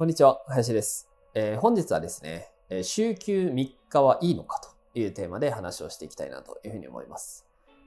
こんにちは林です、えー、本日はですね週休3日はいいのかというテーマで話をしていきたいなというふうに思います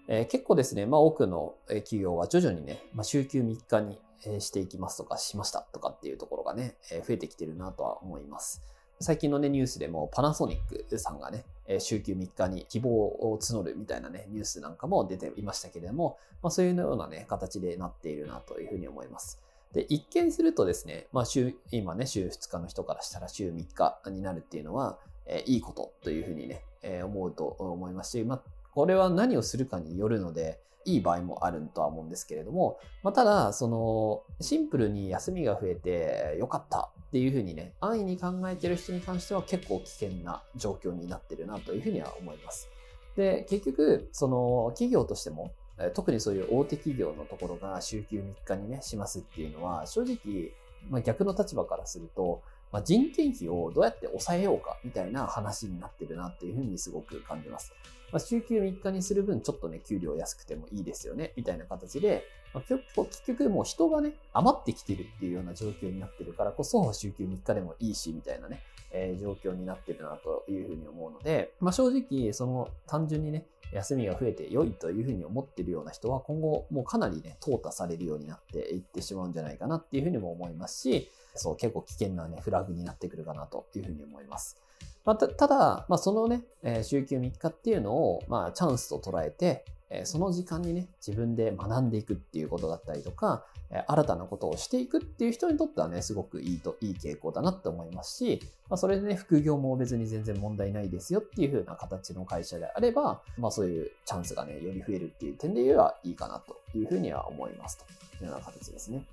えー、結構ですね、まあ多くの企業は徐々にね、まあ、週休3日にしていきますとかしましたとかっていうところがね、え増えてきてるなとは思います。最近のね、ニュースでもパナソニックさんがね、週休3日に希望を募るみたいなね、ニュースなんかも出ていましたけれども、まあ、そういうようなね、形でなっているなというふうに思います。で、一見するとですね、まあ週、今ね、週2日の人からしたら週3日になるっていうのは、えー、いいことというふうにね、えー、思うと思いますし、まあ、これは何をするかによるので、いい場合もあるとは思うんですけれども、まあ、ただ、その、シンプルに休みが増えてよかったっていうふうにね、安易に考えてる人に関しては結構危険な状況になってるなというふうには思います。で、結局、その、企業としても、特にそういう大手企業のところが週休3日にね、しますっていうのは、正直、まあ、逆の立場からすると、まあ、人件費をどうやって抑えようかみたいな話になってるなっていうふうにすごく感じます。まあ、週休3日にする分ちょっとね、給料安くてもいいですよね、みたいな形で、まあ、結局もう人がね、余ってきてるっていうような状況になってるからこそ、週休3日でもいいし、みたいなね、えー、状況になってるなというふうに思うので、まあ、正直、その単純にね、休みが増えて良いというふうに思ってるような人は今後もうかなりね、淘汰されるようになっていってしまうんじゃないかなっていうふうにも思いますし、そう、結構危険なね、フラグになってくるかなというふうに思います。まあ、たただ、まあ、そのね、えー、週休3日っていうのを、まあ、チャンスと捉えて、えー、その時間にね、自分で学んでいくっていうことだったりとか、えー、新たなことをしていくっていう人にとってはね、すごくいいと、いい傾向だなって思いますし、まあ、それでね、副業も別に全然問題ないですよっていう風な形の会社であれば、まあ、そういうチャンスがね、より増えるっていう点で言えばいいかなというふうには思いますというような形ですね。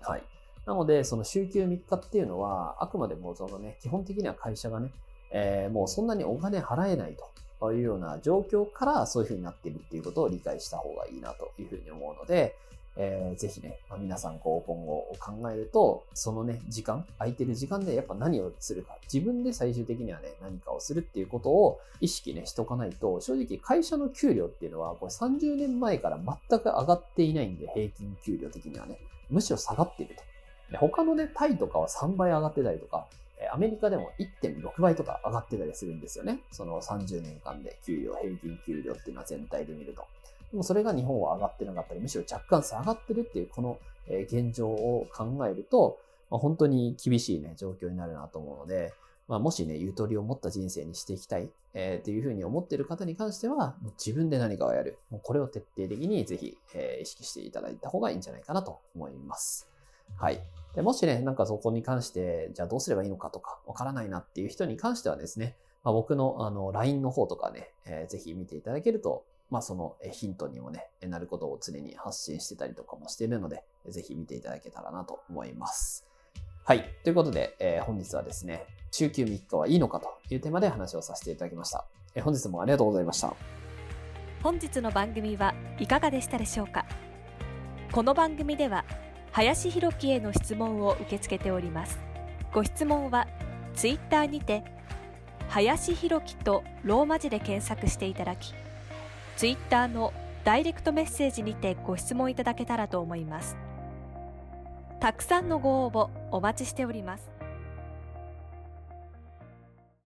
はい。なので、その週休3日っていうのは、あくまでもそのね、基本的には会社がね、えー、もうそんなにお金払えないというような状況からそういう風になっているっていうことを理解した方がいいなというふうに思うので、えー、ぜひね、まあ、皆さんこう今後を考えると、そのね、時間、空いてる時間でやっぱ何をするか、自分で最終的にはね、何かをするっていうことを意識ね、しとかないと、正直会社の給料っていうのは、これ30年前から全く上がっていないんで、平均給料的にはね、むしろ下がっていると。他のね、タイとかは3倍上がってたりとか、アメリカでも1.6倍とか上がってたりするんですよね。その30年間で給料、平均給料っていうのは全体で見ると。でもそれが日本は上がってなかったり、むしろ若干下がってるっていうこの現状を考えると、まあ、本当に厳しいね、状況になるなと思うので、まあ、もしね、ゆとりを持った人生にしていきたい、えー、っていうふうに思っている方に関しては、もう自分で何かをやる。もうこれを徹底的にぜひ、えー、意識していただいた方がいいんじゃないかなと思います。はい。でもしね、なんかそこに関して、じゃあどうすればいいのかとか、わからないなっていう人に関してはですね、まあ、僕のあの LINE の方とかね、えー、ぜひ見ていただけると、まあそのヒントにもね、なることを常に発信してたりとかもしているので、ぜひ見ていただけたらなと思います。はい。ということで、えー、本日はですね、週休3日はいいのかというテーマで話をさせていただきました。えー、本日もありがとうございました。本日の番組はいかがでしたでしょうか？この番組では林弘樹への質問を受け付けております。ご質問はツイッターにて林弘樹とローマ字で検索していただきツイッターのダイレクトメッセージにてご質問いただけたらと思います。たくさんのご応募お待ちしております。